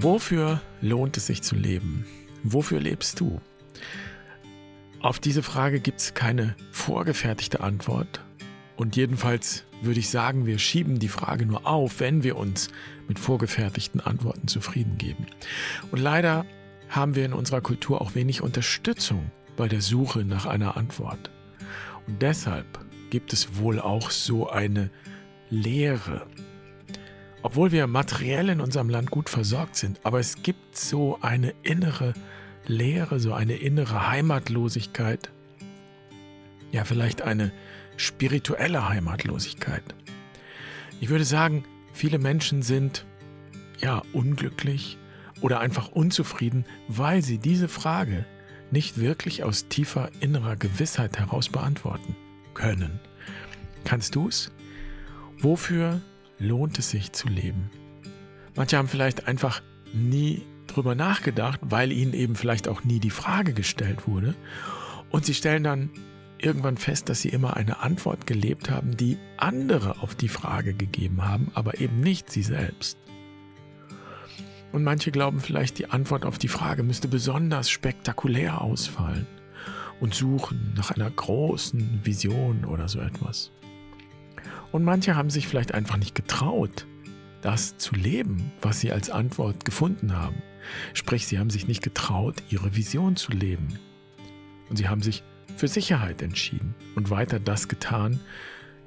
Wofür lohnt es sich zu leben? Wofür lebst du? Auf diese Frage gibt es keine vorgefertigte Antwort. Und jedenfalls würde ich sagen, wir schieben die Frage nur auf, wenn wir uns mit vorgefertigten Antworten zufrieden geben. Und leider haben wir in unserer Kultur auch wenig Unterstützung bei der Suche nach einer Antwort. Und deshalb gibt es wohl auch so eine Leere obwohl wir materiell in unserem Land gut versorgt sind, aber es gibt so eine innere Leere, so eine innere Heimatlosigkeit, ja vielleicht eine spirituelle Heimatlosigkeit. Ich würde sagen, viele Menschen sind ja unglücklich oder einfach unzufrieden, weil sie diese Frage nicht wirklich aus tiefer innerer Gewissheit heraus beantworten können. Kannst du es? Wofür lohnt es sich zu leben? Manche haben vielleicht einfach nie drüber nachgedacht, weil ihnen eben vielleicht auch nie die Frage gestellt wurde. Und sie stellen dann irgendwann fest, dass sie immer eine Antwort gelebt haben, die andere auf die Frage gegeben haben, aber eben nicht sie selbst. Und manche glauben vielleicht, die Antwort auf die Frage müsste besonders spektakulär ausfallen und suchen nach einer großen Vision oder so etwas. Und manche haben sich vielleicht einfach nicht getraut, das zu leben, was sie als Antwort gefunden haben. Sprich, sie haben sich nicht getraut, ihre Vision zu leben. Und sie haben sich für Sicherheit entschieden und weiter das getan,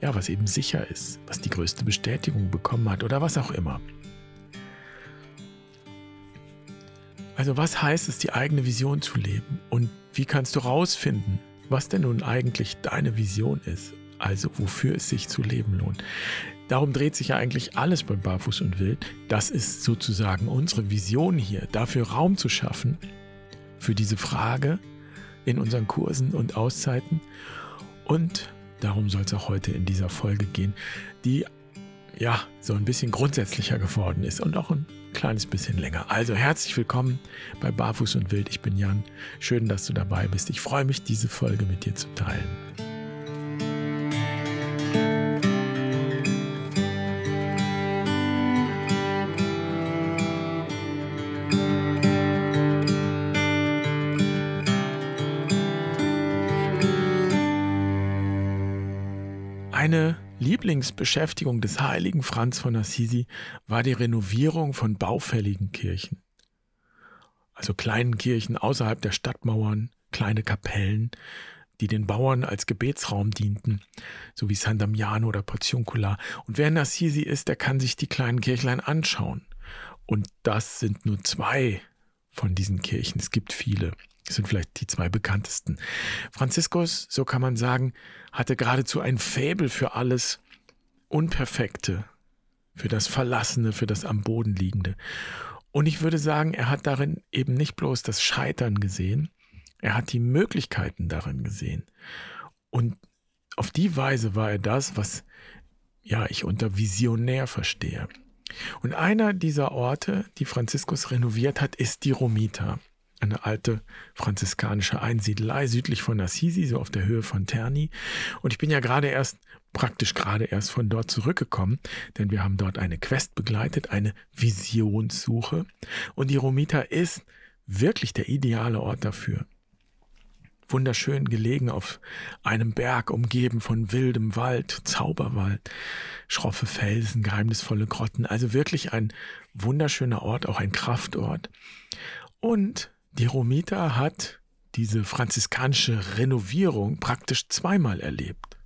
ja, was eben sicher ist, was die größte Bestätigung bekommen hat oder was auch immer. Also was heißt es, die eigene Vision zu leben? Und wie kannst du rausfinden, was denn nun eigentlich deine Vision ist also wofür es sich zu leben lohnt. Darum dreht sich ja eigentlich alles bei Barfuß und Wild. Das ist sozusagen unsere Vision hier, dafür Raum zu schaffen für diese Frage in unseren Kursen und Auszeiten. Und darum soll es auch heute in dieser Folge gehen, die ja so ein bisschen grundsätzlicher geworden ist und auch ein kleines bisschen länger. Also herzlich willkommen bei Barfuß und Wild. Ich bin Jan. Schön, dass du dabei bist. Ich freue mich, diese Folge mit dir zu teilen. Lieblingsbeschäftigung des heiligen Franz von Assisi war die Renovierung von baufälligen Kirchen. Also kleinen Kirchen außerhalb der Stadtmauern, kleine Kapellen, die den Bauern als Gebetsraum dienten, so wie San Damiano oder Porziuncula. Und wer in Assisi ist, der kann sich die kleinen Kirchlein anschauen. Und das sind nur zwei von diesen Kirchen. Es gibt viele. Das sind vielleicht die zwei bekanntesten. Franziskus, so kann man sagen, hatte geradezu ein Faible für alles Unperfekte, für das Verlassene, für das am Boden liegende. Und ich würde sagen, er hat darin eben nicht bloß das Scheitern gesehen, er hat die Möglichkeiten darin gesehen. Und auf die Weise war er das, was ja ich unter visionär verstehe. Und einer dieser Orte, die Franziskus renoviert hat, ist die Romita eine alte franziskanische Einsiedelei südlich von Assisi, so auf der Höhe von Terni. Und ich bin ja gerade erst, praktisch gerade erst von dort zurückgekommen, denn wir haben dort eine Quest begleitet, eine Visionssuche. Und die Romita ist wirklich der ideale Ort dafür. Wunderschön gelegen auf einem Berg, umgeben von wildem Wald, Zauberwald, schroffe Felsen, geheimnisvolle Grotten. Also wirklich ein wunderschöner Ort, auch ein Kraftort. Und die Romita hat diese franziskanische Renovierung praktisch zweimal erlebt.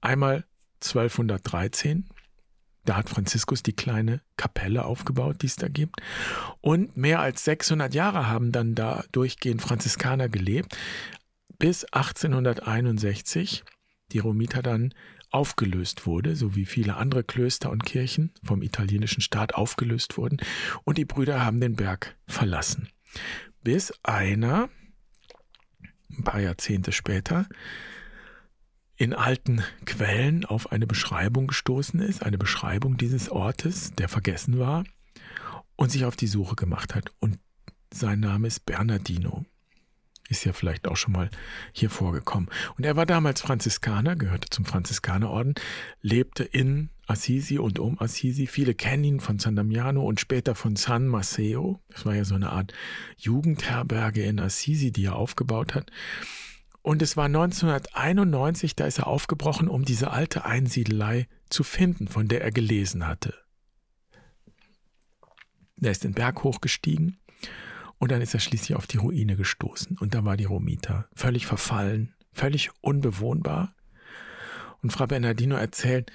Einmal 1213, da hat Franziskus die kleine Kapelle aufgebaut, die es da gibt. Und mehr als 600 Jahre haben dann da durchgehend Franziskaner gelebt, bis 1861 die Romita dann aufgelöst wurde, so wie viele andere Klöster und Kirchen vom italienischen Staat aufgelöst wurden. Und die Brüder haben den Berg verlassen bis einer, ein paar Jahrzehnte später, in alten Quellen auf eine Beschreibung gestoßen ist, eine Beschreibung dieses Ortes, der vergessen war, und sich auf die Suche gemacht hat. Und sein Name ist Bernardino. Ist ja vielleicht auch schon mal hier vorgekommen. Und er war damals Franziskaner, gehörte zum Franziskanerorden, lebte in Assisi und um Assisi. Viele kennen ihn von San Damiano und später von San Maceo. Das war ja so eine Art Jugendherberge in Assisi, die er aufgebaut hat. Und es war 1991, da ist er aufgebrochen, um diese alte Einsiedelei zu finden, von der er gelesen hatte. Er ist den Berg hochgestiegen und dann ist er schließlich auf die Ruine gestoßen. Und da war die Romita völlig verfallen, völlig unbewohnbar. Und Frau Bernardino erzählt,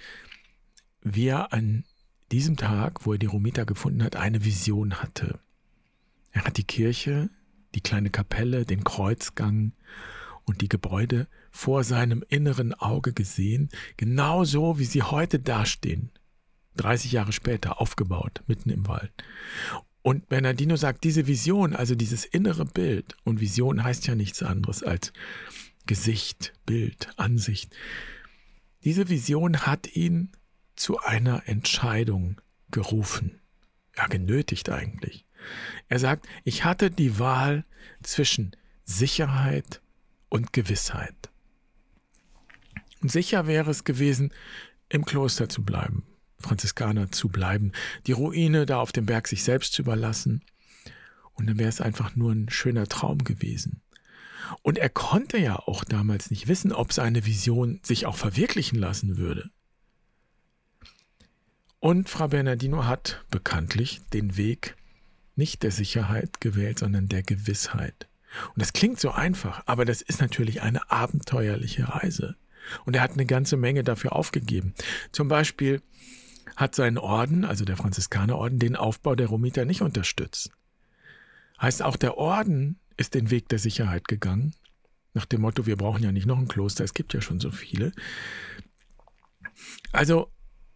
wie er an diesem Tag, wo er die Romita gefunden hat, eine Vision hatte. Er hat die Kirche, die kleine Kapelle, den Kreuzgang und die Gebäude vor seinem inneren Auge gesehen, genauso wie sie heute dastehen. 30 Jahre später aufgebaut, mitten im Wald. Und Bernardino sagt, diese Vision, also dieses innere Bild, und Vision heißt ja nichts anderes als Gesicht, Bild, Ansicht. Diese Vision hat ihn zu einer Entscheidung gerufen. Ja, genötigt eigentlich. Er sagt, ich hatte die Wahl zwischen Sicherheit und Gewissheit. Und sicher wäre es gewesen, im Kloster zu bleiben, Franziskaner zu bleiben, die Ruine da auf dem Berg sich selbst zu überlassen. Und dann wäre es einfach nur ein schöner Traum gewesen. Und er konnte ja auch damals nicht wissen, ob seine Vision sich auch verwirklichen lassen würde. Und Frau Bernardino hat bekanntlich den Weg nicht der Sicherheit gewählt, sondern der Gewissheit. Und das klingt so einfach, aber das ist natürlich eine abenteuerliche Reise. Und er hat eine ganze Menge dafür aufgegeben. Zum Beispiel hat sein Orden, also der Franziskanerorden, den Aufbau der Romiter nicht unterstützt. Heißt, auch der Orden ist den Weg der Sicherheit gegangen, nach dem Motto, wir brauchen ja nicht noch ein Kloster, es gibt ja schon so viele. Also,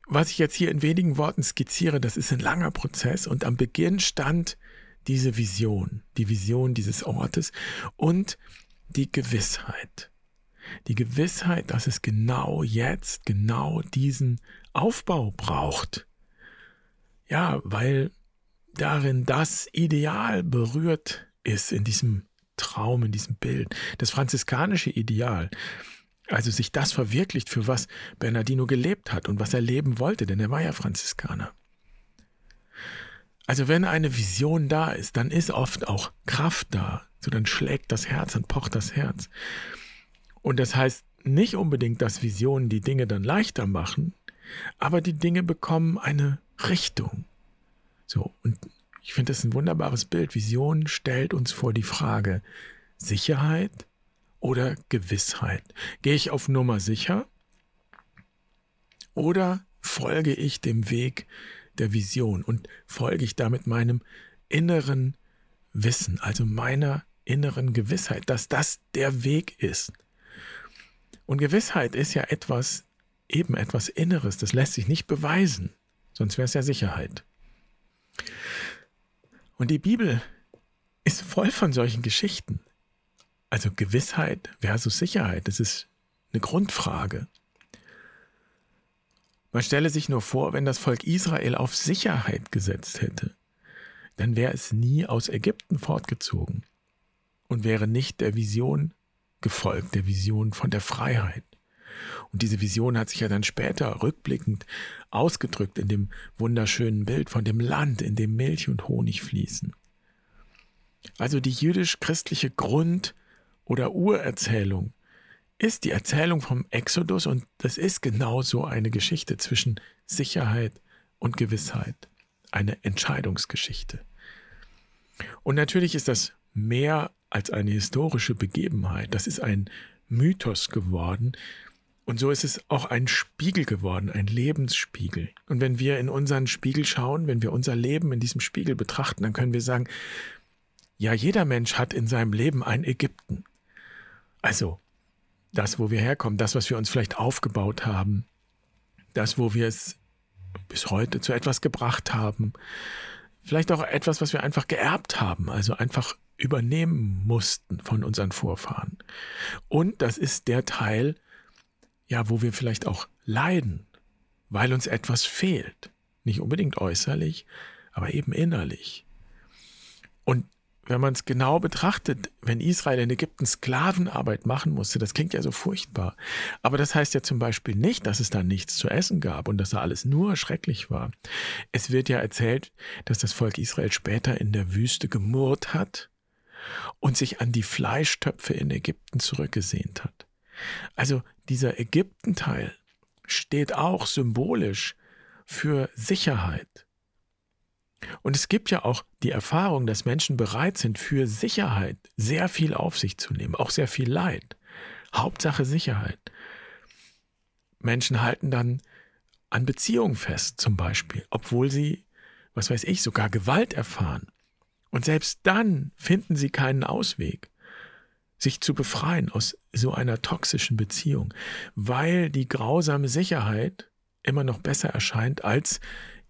was ich jetzt hier in wenigen Worten skizziere, das ist ein langer Prozess und am Beginn stand diese Vision, die Vision dieses Ortes und die Gewissheit. Die Gewissheit, dass es genau jetzt, genau diesen Aufbau braucht. Ja, weil darin das Ideal berührt ist, in diesem Traum, in diesem Bild, das franziskanische Ideal. Also sich das verwirklicht, für was Bernardino gelebt hat und was er leben wollte, denn er war ja Franziskaner. Also wenn eine Vision da ist, dann ist oft auch Kraft da. So dann schlägt das Herz, dann pocht das Herz. Und das heißt nicht unbedingt, dass Visionen die Dinge dann leichter machen, aber die Dinge bekommen eine Richtung. So, und ich finde das ein wunderbares Bild. Vision stellt uns vor die Frage, Sicherheit oder Gewissheit? Gehe ich auf Nummer sicher oder folge ich dem Weg der Vision und folge ich damit meinem inneren Wissen, also meiner inneren Gewissheit, dass das der Weg ist. Und Gewissheit ist ja etwas, eben etwas Inneres, das lässt sich nicht beweisen, sonst wäre es ja Sicherheit. Und die Bibel ist voll von solchen Geschichten. Also Gewissheit versus Sicherheit, das ist eine Grundfrage. Man stelle sich nur vor, wenn das Volk Israel auf Sicherheit gesetzt hätte, dann wäre es nie aus Ägypten fortgezogen und wäre nicht der Vision gefolgt, der Vision von der Freiheit. Und diese Vision hat sich ja dann später rückblickend ausgedrückt in dem wunderschönen Bild von dem Land, in dem Milch und Honig fließen. Also die jüdisch-christliche Grund- oder Urerzählung ist die Erzählung vom Exodus und das ist genau so eine Geschichte zwischen Sicherheit und Gewissheit, eine Entscheidungsgeschichte. Und natürlich ist das mehr als eine historische Begebenheit, das ist ein Mythos geworden, und so ist es auch ein Spiegel geworden, ein Lebensspiegel. Und wenn wir in unseren Spiegel schauen, wenn wir unser Leben in diesem Spiegel betrachten, dann können wir sagen, ja, jeder Mensch hat in seinem Leben ein Ägypten. Also das, wo wir herkommen, das, was wir uns vielleicht aufgebaut haben, das, wo wir es bis heute zu etwas gebracht haben, vielleicht auch etwas, was wir einfach geerbt haben, also einfach übernehmen mussten von unseren Vorfahren. Und das ist der Teil, ja, wo wir vielleicht auch leiden, weil uns etwas fehlt. Nicht unbedingt äußerlich, aber eben innerlich. Und wenn man es genau betrachtet, wenn Israel in Ägypten Sklavenarbeit machen musste, das klingt ja so furchtbar. Aber das heißt ja zum Beispiel nicht, dass es da nichts zu essen gab und dass da alles nur schrecklich war. Es wird ja erzählt, dass das Volk Israel später in der Wüste gemurrt hat und sich an die Fleischtöpfe in Ägypten zurückgesehnt hat. Also dieser Ägyptenteil steht auch symbolisch für Sicherheit und es gibt ja auch die Erfahrung, dass Menschen bereit sind, für Sicherheit sehr viel auf sich zu nehmen, auch sehr viel Leid. Hauptsache Sicherheit. Menschen halten dann an Beziehungen fest, zum Beispiel, obwohl sie, was weiß ich, sogar Gewalt erfahren. Und selbst dann finden sie keinen Ausweg, sich zu befreien aus so einer toxischen Beziehung, weil die grausame Sicherheit immer noch besser erscheint, als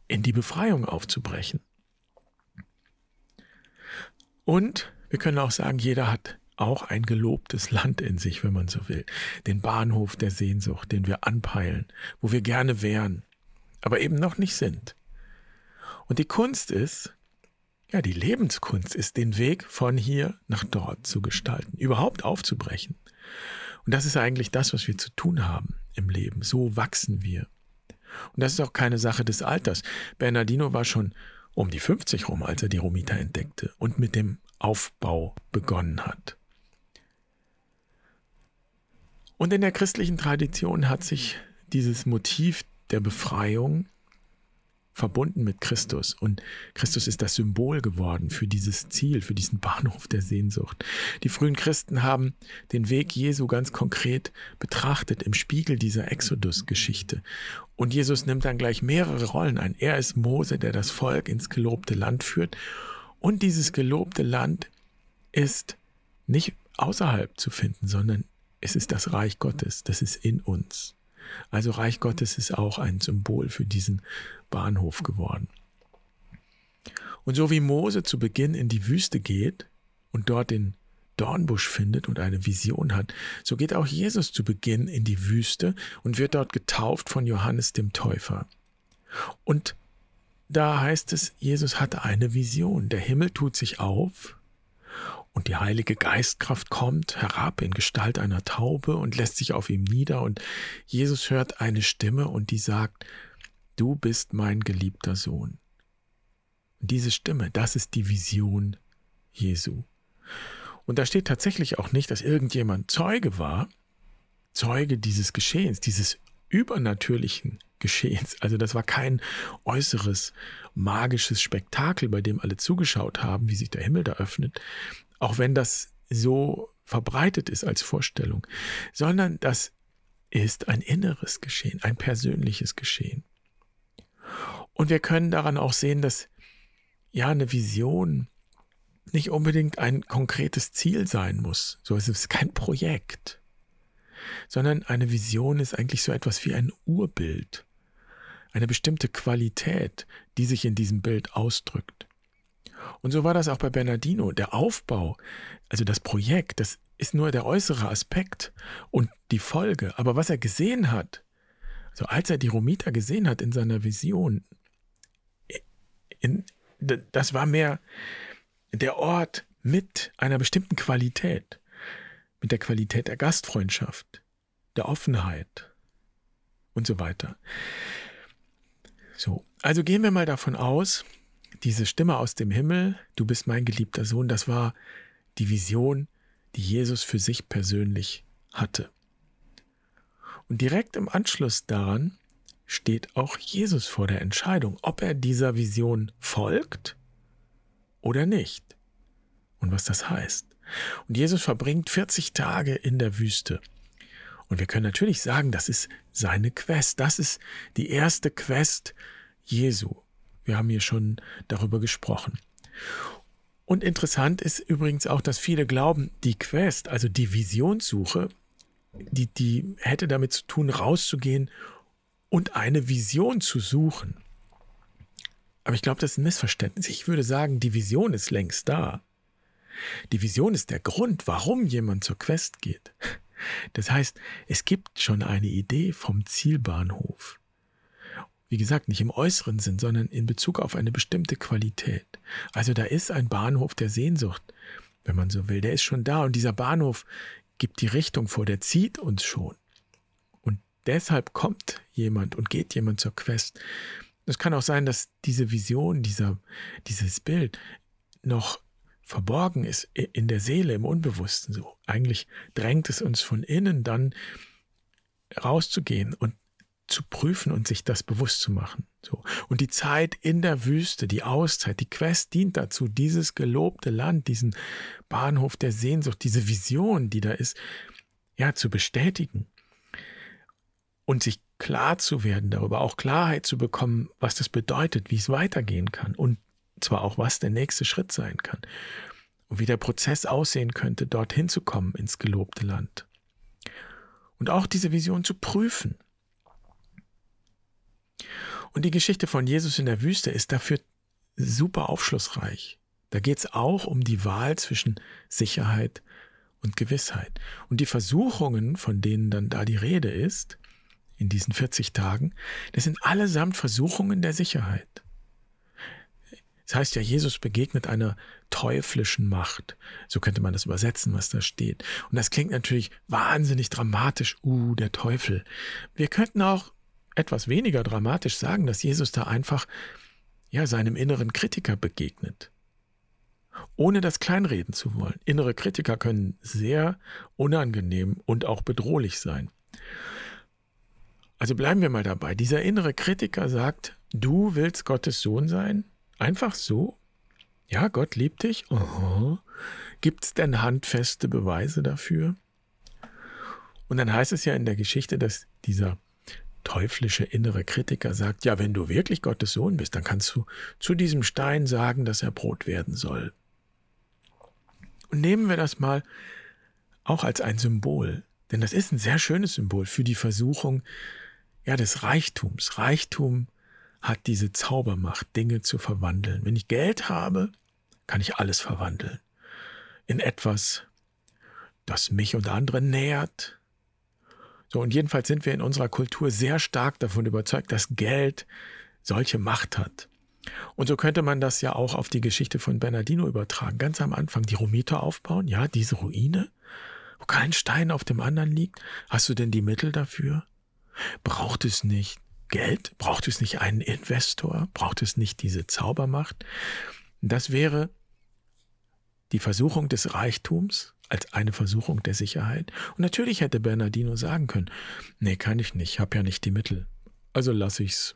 in die Befreiung aufzubrechen. Und wir können auch sagen, jeder hat auch ein gelobtes Land in sich, wenn man so will. Den Bahnhof der Sehnsucht, den wir anpeilen, wo wir gerne wären, aber eben noch nicht sind. Und die Kunst ist, ja, die Lebenskunst ist, den Weg von hier nach dort zu gestalten, überhaupt aufzubrechen. Und das ist eigentlich das, was wir zu tun haben im Leben. So wachsen wir. Und das ist auch keine Sache des Alters. Bernardino war schon um die 50 rum, als er die Romita entdeckte und mit dem Aufbau begonnen hat. Und in der christlichen Tradition hat sich dieses Motiv der Befreiung verbunden mit Christus. Und Christus ist das Symbol geworden für dieses Ziel, für diesen Bahnhof der Sehnsucht. Die frühen Christen haben den Weg Jesu ganz konkret betrachtet im Spiegel dieser Exodus-Geschichte. Und Jesus nimmt dann gleich mehrere Rollen ein. Er ist Mose, der das Volk ins gelobte Land führt. Und dieses gelobte Land ist nicht außerhalb zu finden, sondern es ist das Reich Gottes, das ist in uns. Also Reich Gottes ist auch ein Symbol für diesen Bahnhof geworden. Und so wie Mose zu Beginn in die Wüste geht und dort den Dornbusch findet und eine Vision hat, so geht auch Jesus zu Beginn in die Wüste und wird dort getauft von Johannes dem Täufer. Und da heißt es, Jesus hatte eine Vision. Der Himmel tut sich auf und die Heilige Geistkraft kommt herab in Gestalt einer Taube und lässt sich auf ihm nieder und Jesus hört eine Stimme und die sagt, du bist mein geliebter Sohn. Und diese Stimme, das ist die Vision Jesu. Und da steht tatsächlich auch nicht, dass irgendjemand Zeuge war, Zeuge dieses Geschehens, dieses übernatürlichen Geschehens. Also das war kein äußeres magisches Spektakel, bei dem alle zugeschaut haben, wie sich der Himmel da öffnet, auch wenn das so verbreitet ist als Vorstellung, sondern das ist ein inneres Geschehen, ein persönliches Geschehen. Und wir können daran auch sehen, dass ja eine Vision nicht unbedingt ein konkretes Ziel sein muss. So ist es kein Projekt, sondern eine Vision ist eigentlich so etwas wie ein Urbild eine bestimmte Qualität, die sich in diesem Bild ausdrückt. Und so war das auch bei Bernardino. Der Aufbau, also das Projekt, das ist nur der äußere Aspekt und die Folge. Aber was er gesehen hat, also als er die Romita gesehen hat in seiner Vision, in, das war mehr der Ort mit einer bestimmten Qualität, mit der Qualität der Gastfreundschaft, der Offenheit und so weiter. So, also gehen wir mal davon aus, diese Stimme aus dem Himmel, du bist mein geliebter Sohn, das war die Vision, die Jesus für sich persönlich hatte. Und direkt im Anschluss daran steht auch Jesus vor der Entscheidung, ob er dieser Vision folgt oder nicht. Und was das heißt. Und Jesus verbringt 40 Tage in der Wüste. Und wir können natürlich sagen, das ist seine Quest. Das ist die erste Quest Jesu. Wir haben hier schon darüber gesprochen. Und interessant ist übrigens auch, dass viele glauben, die Quest, also die Visionssuche, die, die hätte damit zu tun, rauszugehen und eine Vision zu suchen. Aber ich glaube, das ist ein Missverständnis. Ich würde sagen, die Vision ist längst da. Die Vision ist der Grund, warum jemand zur Quest geht. Das heißt, es gibt schon eine Idee vom Zielbahnhof. Wie gesagt, nicht im äußeren Sinn, sondern in Bezug auf eine bestimmte Qualität. Also da ist ein Bahnhof der Sehnsucht, wenn man so will. Der ist schon da und dieser Bahnhof gibt die Richtung vor, der zieht uns schon. Und deshalb kommt jemand und geht jemand zur Quest. Es kann auch sein, dass diese Vision, dieser, dieses Bild noch verborgen ist in der Seele, im Unbewussten so. Eigentlich drängt es uns von innen dann rauszugehen und zu prüfen und sich das bewusst zu machen. So. Und die Zeit in der Wüste, die Auszeit, die Quest dient dazu, dieses gelobte Land, diesen Bahnhof der Sehnsucht, diese Vision, die da ist, ja, zu bestätigen und sich klar zu werden darüber, auch Klarheit zu bekommen, was das bedeutet, wie es weitergehen kann und zwar auch, was der nächste Schritt sein kann und wie der Prozess aussehen könnte, dorthin zu kommen ins gelobte Land. Und auch diese Vision zu prüfen und die Geschichte von Jesus in der Wüste ist dafür super aufschlussreich. Da geht es auch um die Wahl zwischen Sicherheit und Gewissheit. Und die Versuchungen, von denen dann da die Rede ist, in diesen 40 Tagen, das sind allesamt Versuchungen der Sicherheit. Das heißt ja, Jesus begegnet einer teuflischen Macht. So könnte man das übersetzen, was da steht. Und das klingt natürlich wahnsinnig dramatisch. Uh, der Teufel. Wir könnten auch etwas weniger dramatisch sagen, dass Jesus da einfach ja seinem inneren Kritiker begegnet. Ohne das kleinreden zu wollen. Innere Kritiker können sehr unangenehm und auch bedrohlich sein. Also bleiben wir mal dabei. Dieser innere Kritiker sagt, du willst Gottes Sohn sein? Einfach so? Ja, Gott liebt dich? Gibt es denn handfeste Beweise dafür? Und dann heißt es ja in der Geschichte, dass dieser teuflische innere Kritiker sagt, ja, wenn du wirklich Gottes Sohn bist, dann kannst du zu diesem Stein sagen, dass er Brot werden soll. Und nehmen wir das mal auch als ein Symbol, denn das ist ein sehr schönes Symbol für die Versuchung ja, des Reichtums. Reichtum hat diese Zaubermacht, Dinge zu verwandeln. Wenn ich Geld habe, kann ich alles verwandeln. In etwas, das mich und andere nährt, so, und jedenfalls sind wir in unserer Kultur sehr stark davon überzeugt, dass Geld solche Macht hat. Und so könnte man das ja auch auf die Geschichte von Bernardino übertragen. Ganz am Anfang die Romita aufbauen, ja, diese Ruine, wo kein Stein auf dem anderen liegt. Hast du denn die Mittel dafür? Braucht es nicht Geld? Braucht es nicht einen Investor? Braucht es nicht diese Zaubermacht? Das wäre die Versuchung des Reichtums, als eine Versuchung der Sicherheit. Und natürlich hätte Bernardino sagen können, nee, kann ich nicht, hab ja nicht die Mittel. Also lass ich's.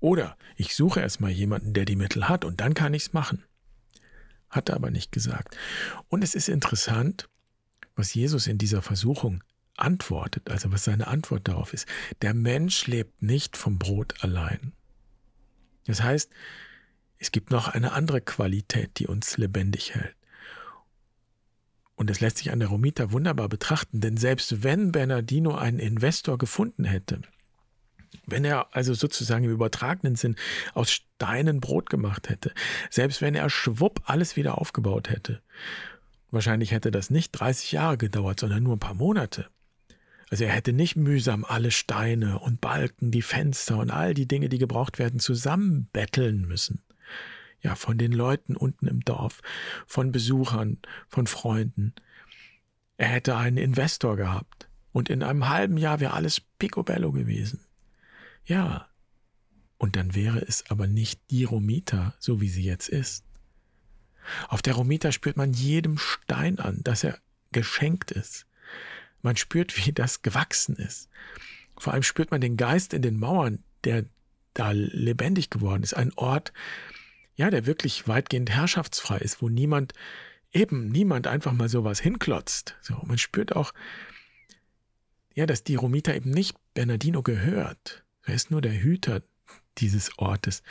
Oder ich suche erstmal jemanden, der die Mittel hat und dann kann ich's machen. Hat er aber nicht gesagt. Und es ist interessant, was Jesus in dieser Versuchung antwortet, also was seine Antwort darauf ist. Der Mensch lebt nicht vom Brot allein. Das heißt, es gibt noch eine andere Qualität, die uns lebendig hält. Und es lässt sich an der Romita wunderbar betrachten, denn selbst wenn Bernardino einen Investor gefunden hätte, wenn er also sozusagen im übertragenen Sinn aus Steinen Brot gemacht hätte, selbst wenn er schwupp alles wieder aufgebaut hätte, wahrscheinlich hätte das nicht 30 Jahre gedauert, sondern nur ein paar Monate. Also er hätte nicht mühsam alle Steine und Balken, die Fenster und all die Dinge, die gebraucht werden, zusammenbetteln müssen ja, von den Leuten unten im Dorf, von Besuchern, von Freunden. Er hätte einen Investor gehabt und in einem halben Jahr wäre alles picobello gewesen. Ja, und dann wäre es aber nicht die Romita, so wie sie jetzt ist. Auf der Romita spürt man jedem Stein an, dass er geschenkt ist. Man spürt, wie das gewachsen ist. Vor allem spürt man den Geist in den Mauern, der da lebendig geworden ist. Ein Ort, ja, der wirklich weitgehend herrschaftsfrei ist, wo niemand, eben niemand einfach mal sowas hinklotzt. So, man spürt auch, ja, dass die Romita eben nicht Bernardino gehört. Er ist nur der Hüter dieses Ortes.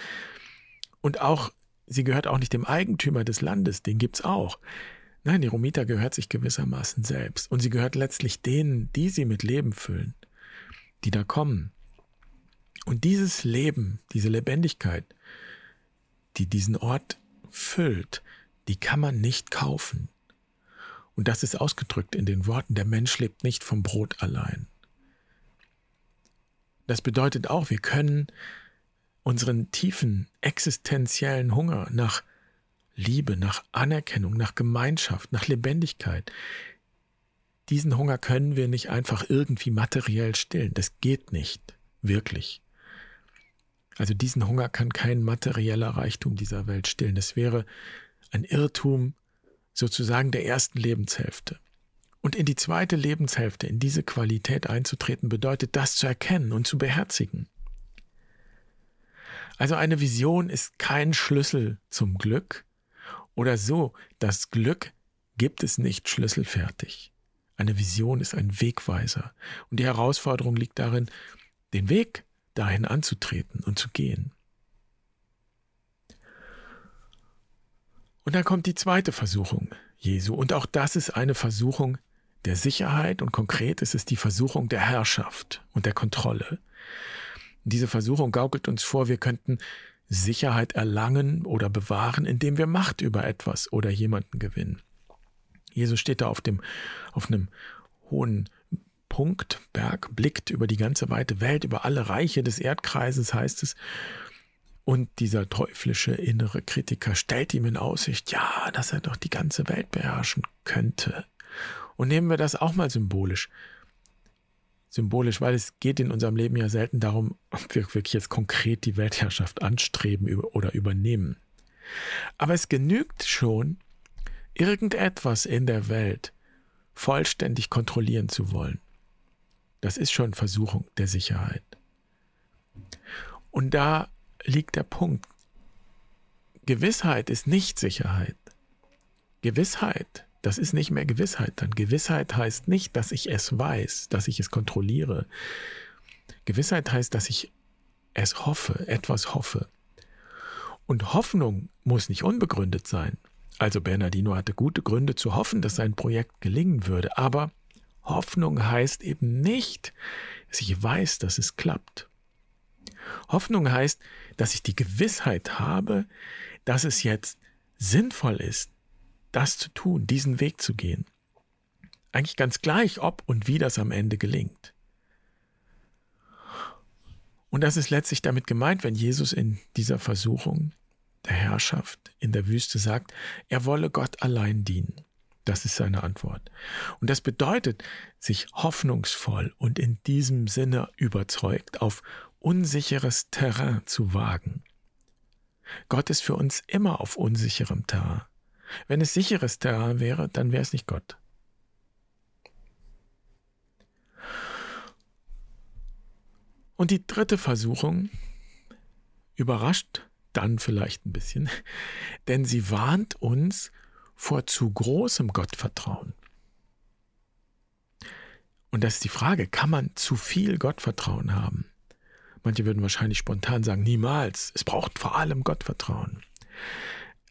Und auch, sie gehört auch nicht dem Eigentümer des Landes, den gibt's auch. Nein, die Romita gehört sich gewissermaßen selbst. Und sie gehört letztlich denen, die sie mit Leben füllen, die da kommen. Und dieses Leben, diese Lebendigkeit, die diesen Ort füllt, die kann man nicht kaufen. Und das ist ausgedrückt in den Worten, der Mensch lebt nicht vom Brot allein. Das bedeutet auch, wir können unseren tiefen existenziellen Hunger nach Liebe, nach Anerkennung, nach Gemeinschaft, nach Lebendigkeit, diesen Hunger können wir nicht einfach irgendwie materiell stillen. Das geht nicht, wirklich. Also diesen Hunger kann kein materieller Reichtum dieser Welt stillen. Das wäre ein Irrtum sozusagen der ersten Lebenshälfte. Und in die zweite Lebenshälfte, in diese Qualität einzutreten, bedeutet das zu erkennen und zu beherzigen. Also eine Vision ist kein Schlüssel zum Glück oder so, das Glück gibt es nicht schlüsselfertig. Eine Vision ist ein Wegweiser und die Herausforderung liegt darin, den Weg dahin anzutreten und zu gehen. Und dann kommt die zweite Versuchung Jesu. Und auch das ist eine Versuchung der Sicherheit und konkret ist es die Versuchung der Herrschaft und der Kontrolle. Diese Versuchung gaukelt uns vor, wir könnten Sicherheit erlangen oder bewahren, indem wir Macht über etwas oder jemanden gewinnen. Jesus steht da auf dem, auf einem hohen Punkt, Berg, blickt über die ganze weite Welt, über alle Reiche des Erdkreises, heißt es. Und dieser teuflische innere Kritiker stellt ihm in Aussicht, ja, dass er doch die ganze Welt beherrschen könnte. Und nehmen wir das auch mal symbolisch. Symbolisch, weil es geht in unserem Leben ja selten darum, ob wir wirklich jetzt konkret die Weltherrschaft anstreben oder übernehmen. Aber es genügt schon, irgendetwas in der Welt vollständig kontrollieren zu wollen. Das ist schon Versuchung der Sicherheit. Und da liegt der Punkt. Gewissheit ist nicht Sicherheit. Gewissheit, das ist nicht mehr Gewissheit dann. Gewissheit heißt nicht, dass ich es weiß, dass ich es kontrolliere. Gewissheit heißt, dass ich es hoffe, etwas hoffe. Und Hoffnung muss nicht unbegründet sein. Also Bernardino hatte gute Gründe zu hoffen, dass sein Projekt gelingen würde, aber Hoffnung heißt eben nicht, dass ich weiß, dass es klappt. Hoffnung heißt, dass ich die Gewissheit habe, dass es jetzt sinnvoll ist, das zu tun, diesen Weg zu gehen. Eigentlich ganz gleich, ob und wie das am Ende gelingt. Und das ist letztlich damit gemeint, wenn Jesus in dieser Versuchung der Herrschaft in der Wüste sagt, er wolle Gott allein dienen. Das ist seine Antwort. Und das bedeutet, sich hoffnungsvoll und in diesem Sinne überzeugt auf unsicheres Terrain zu wagen. Gott ist für uns immer auf unsicherem Terrain. Wenn es sicheres Terrain wäre, dann wäre es nicht Gott. Und die dritte Versuchung überrascht dann vielleicht ein bisschen, denn sie warnt uns vor zu großem Gottvertrauen. Und das ist die Frage, kann man zu viel Gottvertrauen haben? Manche würden wahrscheinlich spontan sagen, niemals. Es braucht vor allem Gottvertrauen.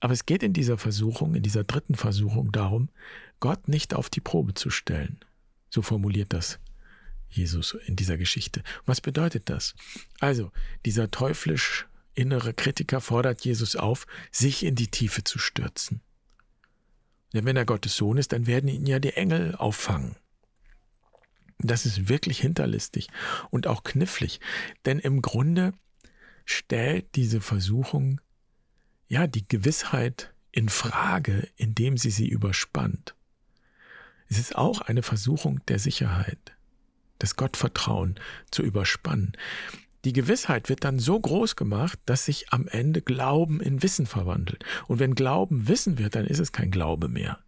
Aber es geht in dieser Versuchung, in dieser dritten Versuchung darum, Gott nicht auf die Probe zu stellen. So formuliert das Jesus in dieser Geschichte. Was bedeutet das? Also, dieser teuflisch innere Kritiker fordert Jesus auf, sich in die Tiefe zu stürzen. Denn wenn er Gottes Sohn ist, dann werden ihn ja die Engel auffangen. Das ist wirklich hinterlistig und auch knifflig, denn im Grunde stellt diese Versuchung ja die Gewissheit in Frage, indem sie sie überspannt. Es ist auch eine Versuchung der Sicherheit, das Gottvertrauen zu überspannen. Die Gewissheit wird dann so groß gemacht, dass sich am Ende Glauben in Wissen verwandelt. Und wenn Glauben Wissen wird, dann ist es kein Glaube mehr.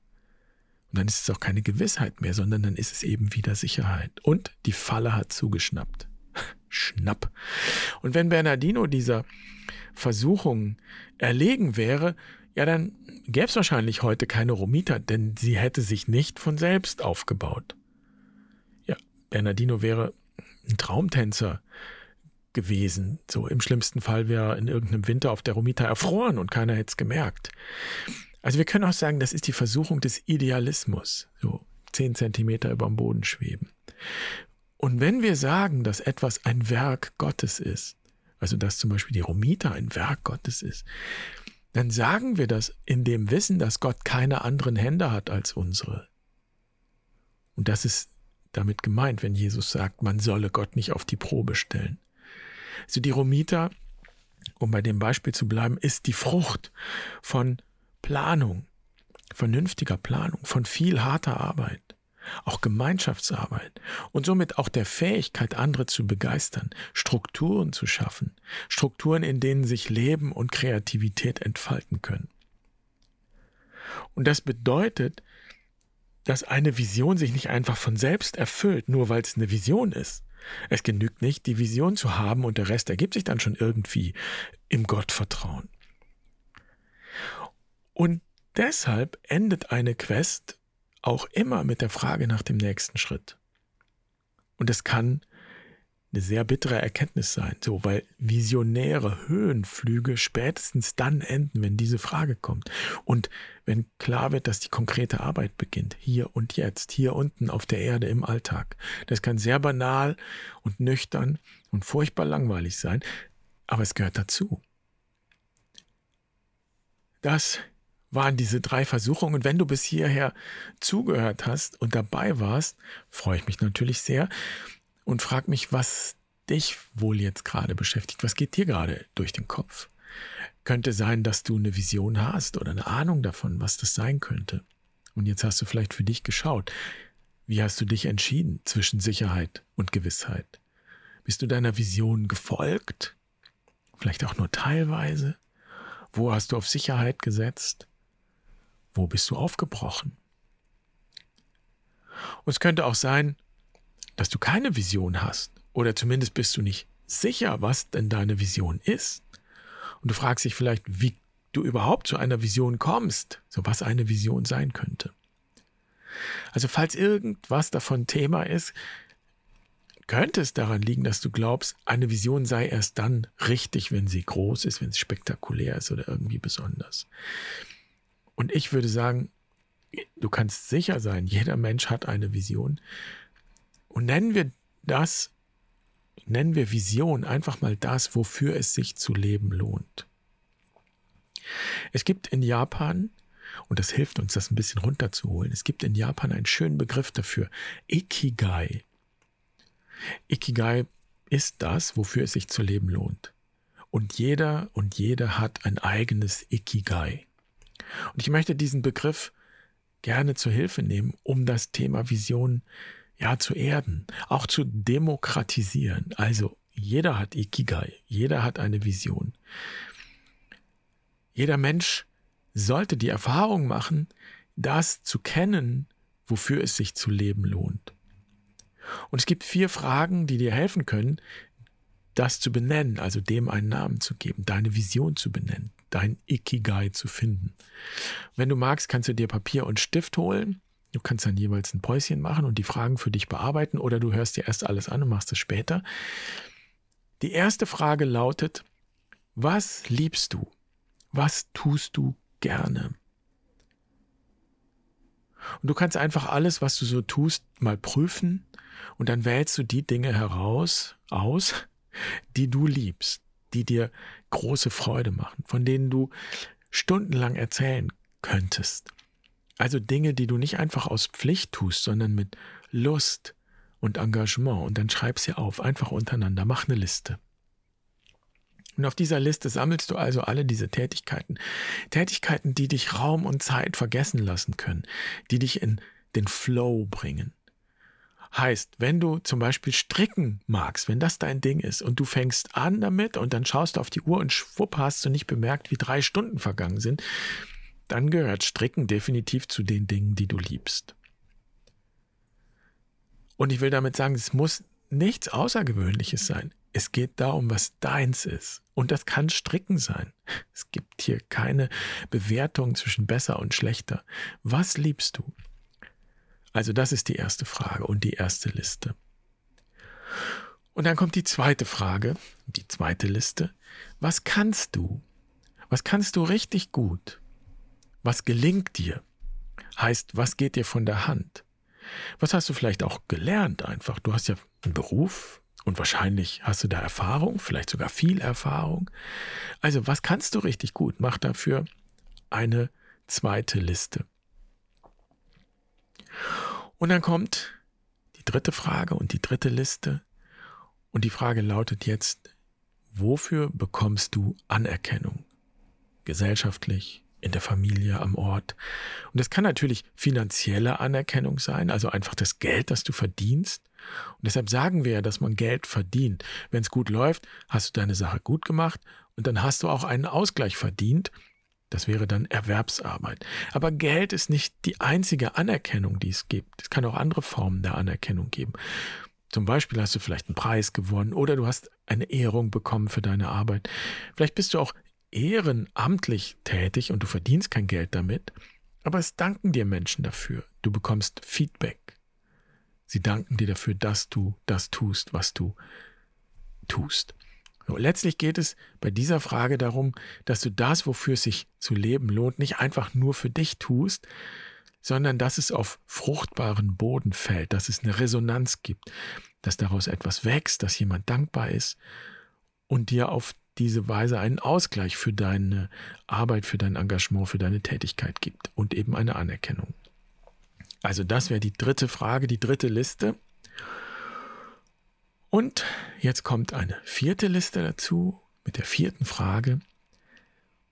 Und dann ist es auch keine Gewissheit mehr, sondern dann ist es eben wieder Sicherheit. Und die Falle hat zugeschnappt. Schnapp. Und wenn Bernardino dieser Versuchung erlegen wäre, ja, dann gäbe es wahrscheinlich heute keine Romita, denn sie hätte sich nicht von selbst aufgebaut. Ja, Bernardino wäre ein Traumtänzer gewesen. So im schlimmsten Fall wäre in irgendeinem Winter auf der Romita erfroren und keiner hätte es gemerkt. Also wir können auch sagen, das ist die Versuchung des Idealismus, so zehn Zentimeter über dem Boden schweben. Und wenn wir sagen, dass etwas ein Werk Gottes ist, also dass zum Beispiel die Romita ein Werk Gottes ist, dann sagen wir das in dem Wissen, dass Gott keine anderen Hände hat als unsere. Und das ist damit gemeint, wenn Jesus sagt, man solle Gott nicht auf die Probe stellen. Also die Romita um bei dem Beispiel zu bleiben, ist die Frucht von Planung, vernünftiger Planung, von viel harter Arbeit, auch Gemeinschaftsarbeit und somit auch der Fähigkeit, andere zu begeistern, Strukturen zu schaffen, Strukturen, in denen sich Leben und Kreativität entfalten können. Und das bedeutet, dass eine Vision sich nicht einfach von selbst erfüllt, nur weil es eine Vision ist. Es genügt nicht, die Vision zu haben und der Rest ergibt sich dann schon irgendwie im Gottvertrauen. Und deshalb endet eine Quest auch immer mit der Frage nach dem nächsten Schritt. Und es kann eine sehr bittere Erkenntnis sein, so weil visionäre Höhenflüge spätestens dann enden, wenn diese Frage kommt und wenn klar wird, dass die konkrete Arbeit beginnt, hier und jetzt, hier unten auf der Erde im Alltag. Das kann sehr banal und nüchtern und furchtbar langweilig sein, aber es gehört dazu. Das waren diese drei Versuchungen. Und wenn du bis hierher zugehört hast und dabei warst, freue ich mich natürlich sehr und frag mich, was dich wohl jetzt gerade beschäftigt. Was geht dir gerade durch den Kopf? Könnte sein, dass du eine Vision hast oder eine Ahnung davon, was das sein könnte. Und jetzt hast du vielleicht für dich geschaut. Wie hast du dich entschieden zwischen Sicherheit und Gewissheit? Bist du deiner Vision gefolgt? Vielleicht auch nur teilweise? Wo hast du auf Sicherheit gesetzt? Wo bist du aufgebrochen? Und es könnte auch sein, dass du keine Vision hast oder zumindest bist du nicht sicher, was denn deine Vision ist. Und du fragst dich vielleicht, wie du überhaupt zu einer Vision kommst, so was eine Vision sein könnte. Also falls irgendwas davon Thema ist, könnte es daran liegen, dass du glaubst, eine Vision sei erst dann richtig, wenn sie groß ist, wenn sie spektakulär ist oder irgendwie besonders. Und ich würde sagen, du kannst sicher sein, jeder Mensch hat eine Vision, und nennen wir das, nennen wir Vision einfach mal das, wofür es sich zu leben lohnt. Es gibt in Japan, und das hilft uns, das ein bisschen runterzuholen, es gibt in Japan einen schönen Begriff dafür, Ikigai. Ikigai ist das, wofür es sich zu leben lohnt. Und jeder und jede hat ein eigenes Ikigai. Und ich möchte diesen Begriff gerne zur Hilfe nehmen, um das Thema Vision ja, zu erden, auch zu demokratisieren. Also jeder hat Ikigai, jeder hat eine Vision. Jeder Mensch sollte die Erfahrung machen, das zu kennen, wofür es sich zu leben lohnt. Und es gibt vier Fragen, die dir helfen können, das zu benennen, also dem einen Namen zu geben, deine Vision zu benennen, dein Ikigai zu finden. Wenn du magst, kannst du dir Papier und Stift holen Du kannst dann jeweils ein Päuschen machen und die Fragen für dich bearbeiten oder du hörst dir erst alles an und machst es später. Die erste Frage lautet, was liebst du? Was tust du gerne? Und du kannst einfach alles, was du so tust, mal prüfen und dann wählst du die Dinge heraus, aus, die du liebst, die dir große Freude machen, von denen du stundenlang erzählen könntest. Also Dinge, die du nicht einfach aus Pflicht tust, sondern mit Lust und Engagement. Und dann schreib sie auf, einfach untereinander, mach eine Liste. Und auf dieser Liste sammelst du also alle diese Tätigkeiten. Tätigkeiten, die dich Raum und Zeit vergessen lassen können, die dich in den Flow bringen. Heißt, wenn du zum Beispiel stricken magst, wenn das dein Ding ist und du fängst an damit und dann schaust du auf die Uhr und schwupp hast du nicht bemerkt, wie drei Stunden vergangen sind, dann gehört Stricken definitiv zu den Dingen, die du liebst. Und ich will damit sagen, es muss nichts Außergewöhnliches sein. Es geht darum, was deins ist. Und das kann Stricken sein. Es gibt hier keine Bewertung zwischen besser und schlechter. Was liebst du? Also das ist die erste Frage und die erste Liste. Und dann kommt die zweite Frage, die zweite Liste. Was kannst du? Was kannst du richtig gut? Was gelingt dir? Heißt, was geht dir von der Hand? Was hast du vielleicht auch gelernt einfach? Du hast ja einen Beruf und wahrscheinlich hast du da Erfahrung, vielleicht sogar viel Erfahrung. Also, was kannst du richtig gut? Mach dafür eine zweite Liste. Und dann kommt die dritte Frage und die dritte Liste. Und die Frage lautet jetzt, wofür bekommst du Anerkennung? Gesellschaftlich, in der Familie, am Ort. Und es kann natürlich finanzielle Anerkennung sein, also einfach das Geld, das du verdienst. Und deshalb sagen wir ja, dass man Geld verdient. Wenn es gut läuft, hast du deine Sache gut gemacht und dann hast du auch einen Ausgleich verdient. Das wäre dann Erwerbsarbeit. Aber Geld ist nicht die einzige Anerkennung, die es gibt. Es kann auch andere Formen der Anerkennung geben. Zum Beispiel hast du vielleicht einen Preis gewonnen oder du hast eine Ehrung bekommen für deine Arbeit. Vielleicht bist du auch ehrenamtlich tätig und du verdienst kein Geld damit, aber es danken dir Menschen dafür. Du bekommst Feedback. Sie danken dir dafür, dass du das tust, was du tust. So, letztlich geht es bei dieser Frage darum, dass du das, wofür es sich zu leben lohnt, nicht einfach nur für dich tust, sondern dass es auf fruchtbaren Boden fällt, dass es eine Resonanz gibt, dass daraus etwas wächst, dass jemand dankbar ist und dir auf diese Weise einen Ausgleich für deine Arbeit, für dein Engagement, für deine Tätigkeit gibt und eben eine Anerkennung. Also das wäre die dritte Frage, die dritte Liste. Und jetzt kommt eine vierte Liste dazu mit der vierten Frage.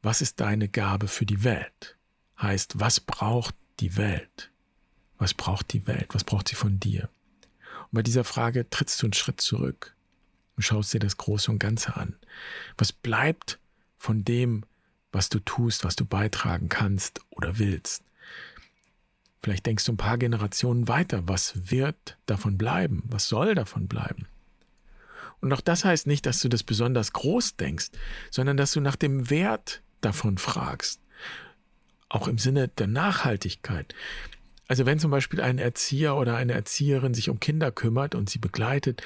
Was ist deine Gabe für die Welt? Heißt, was braucht die Welt? Was braucht die Welt? Was braucht sie von dir? Und bei dieser Frage trittst du einen Schritt zurück und schaust dir das Große und Ganze an. Was bleibt von dem, was du tust, was du beitragen kannst oder willst? Vielleicht denkst du ein paar Generationen weiter. Was wird davon bleiben? Was soll davon bleiben? Und auch das heißt nicht, dass du das besonders groß denkst, sondern dass du nach dem Wert davon fragst. Auch im Sinne der Nachhaltigkeit. Also wenn zum Beispiel ein Erzieher oder eine Erzieherin sich um Kinder kümmert und sie begleitet,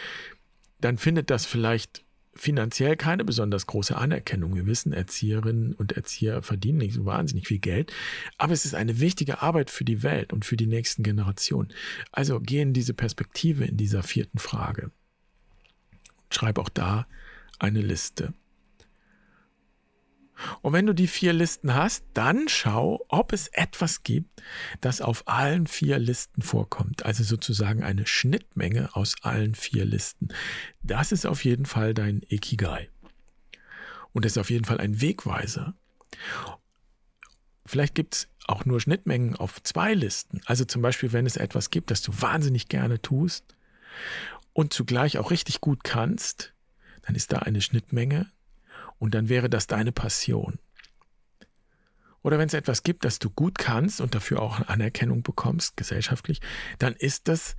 dann findet das vielleicht finanziell keine besonders große Anerkennung. Wir wissen, Erzieherinnen und Erzieher verdienen nicht so wahnsinnig viel Geld, aber es ist eine wichtige Arbeit für die Welt und für die nächsten Generationen. Also geh in diese Perspektive in dieser vierten Frage. Schreib auch da eine Liste. Und wenn du die vier Listen hast, dann schau, ob es etwas gibt, das auf allen vier Listen vorkommt. Also sozusagen eine Schnittmenge aus allen vier Listen. Das ist auf jeden Fall dein Ikigai. Und das ist auf jeden Fall ein Wegweiser. Vielleicht gibt es auch nur Schnittmengen auf zwei Listen. Also zum Beispiel, wenn es etwas gibt, das du wahnsinnig gerne tust und zugleich auch richtig gut kannst, dann ist da eine Schnittmenge und dann wäre das deine Passion. Oder wenn es etwas gibt, das du gut kannst und dafür auch Anerkennung bekommst, gesellschaftlich, dann ist das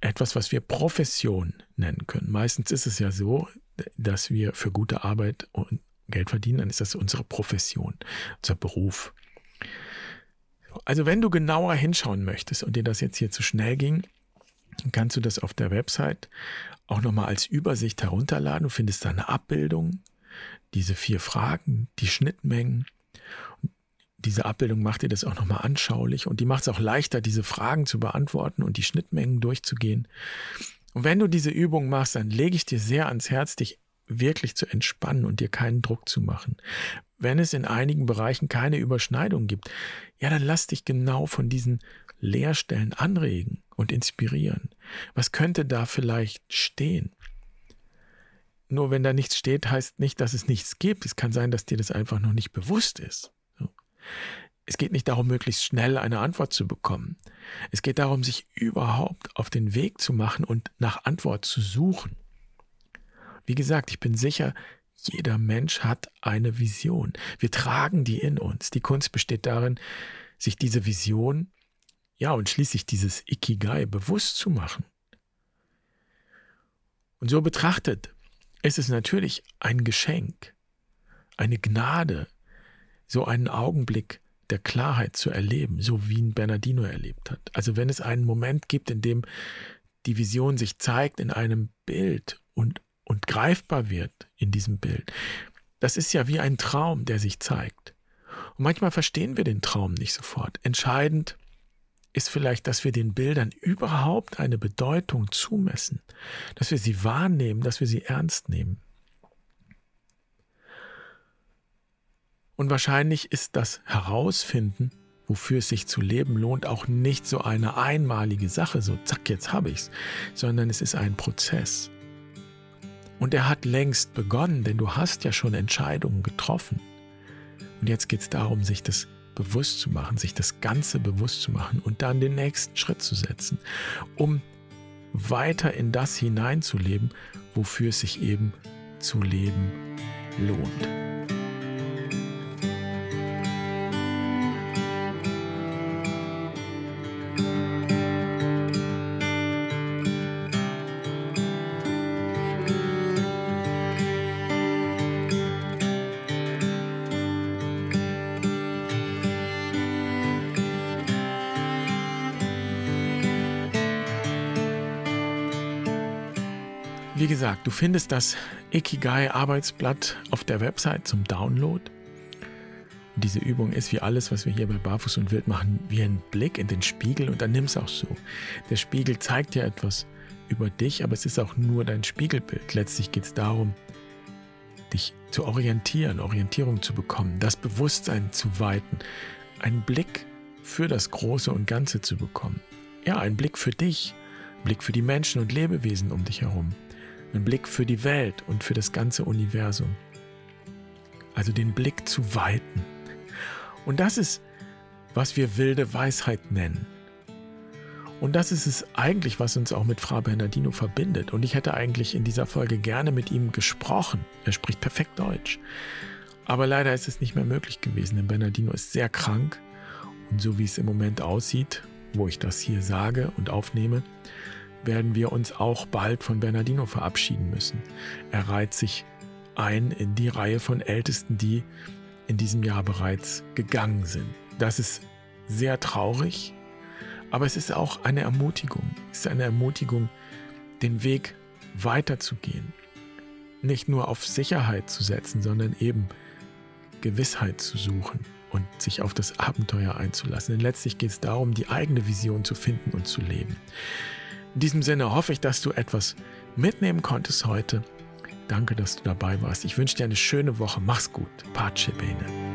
etwas, was wir Profession nennen können. Meistens ist es ja so, dass wir für gute Arbeit und Geld verdienen, dann ist das unsere Profession, unser Beruf. Also wenn du genauer hinschauen möchtest und dir das jetzt hier zu schnell ging, kannst du das auf der Website auch nochmal als Übersicht herunterladen. Du findest da eine Abbildung diese vier Fragen, die Schnittmengen. Diese Abbildung macht dir das auch nochmal anschaulich und die macht es auch leichter, diese Fragen zu beantworten und die Schnittmengen durchzugehen. Und wenn du diese Übung machst, dann lege ich dir sehr ans Herz, dich wirklich zu entspannen und dir keinen Druck zu machen. Wenn es in einigen Bereichen keine Überschneidung gibt, ja, dann lass dich genau von diesen Leerstellen anregen und inspirieren. Was könnte da vielleicht stehen? Nur wenn da nichts steht, heißt nicht, dass es nichts gibt. Es kann sein, dass dir das einfach noch nicht bewusst ist. Es geht nicht darum, möglichst schnell eine Antwort zu bekommen. Es geht darum, sich überhaupt auf den Weg zu machen und nach Antwort zu suchen. Wie gesagt, ich bin sicher, jeder Mensch hat eine Vision. Wir tragen die in uns. Die Kunst besteht darin, sich diese Vision, ja, und schließlich dieses Ikigai bewusst zu machen. Und so betrachtet es ist natürlich ein Geschenk, eine Gnade, so einen Augenblick der Klarheit zu erleben, so wie ihn Bernardino erlebt hat. Also wenn es einen Moment gibt, in dem die Vision sich zeigt in einem Bild und, und greifbar wird in diesem Bild, das ist ja wie ein Traum, der sich zeigt. Und manchmal verstehen wir den Traum nicht sofort. Entscheidend ist vielleicht, dass wir den Bildern überhaupt eine Bedeutung zumessen, dass wir sie wahrnehmen, dass wir sie ernst nehmen. Und wahrscheinlich ist das Herausfinden, wofür es sich zu leben lohnt, auch nicht so eine einmalige Sache, so zack, jetzt habe ich's, sondern es ist ein Prozess. Und er hat längst begonnen, denn du hast ja schon Entscheidungen getroffen. Und jetzt geht es darum, sich das bewusst zu machen, sich das Ganze bewusst zu machen und dann den nächsten Schritt zu setzen, um weiter in das hineinzuleben, wofür es sich eben zu leben lohnt. Wie gesagt, du findest das Ikigai Arbeitsblatt auf der Website zum Download. Diese Übung ist wie alles, was wir hier bei Barfuß und Wild machen, wie ein Blick in den Spiegel und dann nimm es auch so. Der Spiegel zeigt dir etwas über dich, aber es ist auch nur dein Spiegelbild. Letztlich geht es darum, dich zu orientieren, Orientierung zu bekommen, das Bewusstsein zu weiten, einen Blick für das Große und Ganze zu bekommen. Ja, einen Blick für dich, einen Blick für die Menschen und Lebewesen um dich herum einen Blick für die Welt und für das ganze Universum. Also den Blick zu weiten. Und das ist, was wir wilde Weisheit nennen. Und das ist es eigentlich, was uns auch mit Fra Bernardino verbindet. Und ich hätte eigentlich in dieser Folge gerne mit ihm gesprochen. Er spricht perfekt Deutsch. Aber leider ist es nicht mehr möglich gewesen, denn Bernardino ist sehr krank. Und so wie es im Moment aussieht, wo ich das hier sage und aufnehme, werden wir uns auch bald von Bernardino verabschieden müssen. Er reiht sich ein in die Reihe von Ältesten, die in diesem Jahr bereits gegangen sind. Das ist sehr traurig, aber es ist auch eine Ermutigung. Es ist eine Ermutigung, den Weg weiterzugehen. Nicht nur auf Sicherheit zu setzen, sondern eben Gewissheit zu suchen und sich auf das Abenteuer einzulassen. Denn letztlich geht es darum, die eigene Vision zu finden und zu leben. In diesem Sinne hoffe ich, dass du etwas mitnehmen konntest heute. Danke, dass du dabei warst. Ich wünsche dir eine schöne Woche. Mach's gut. Pace bene.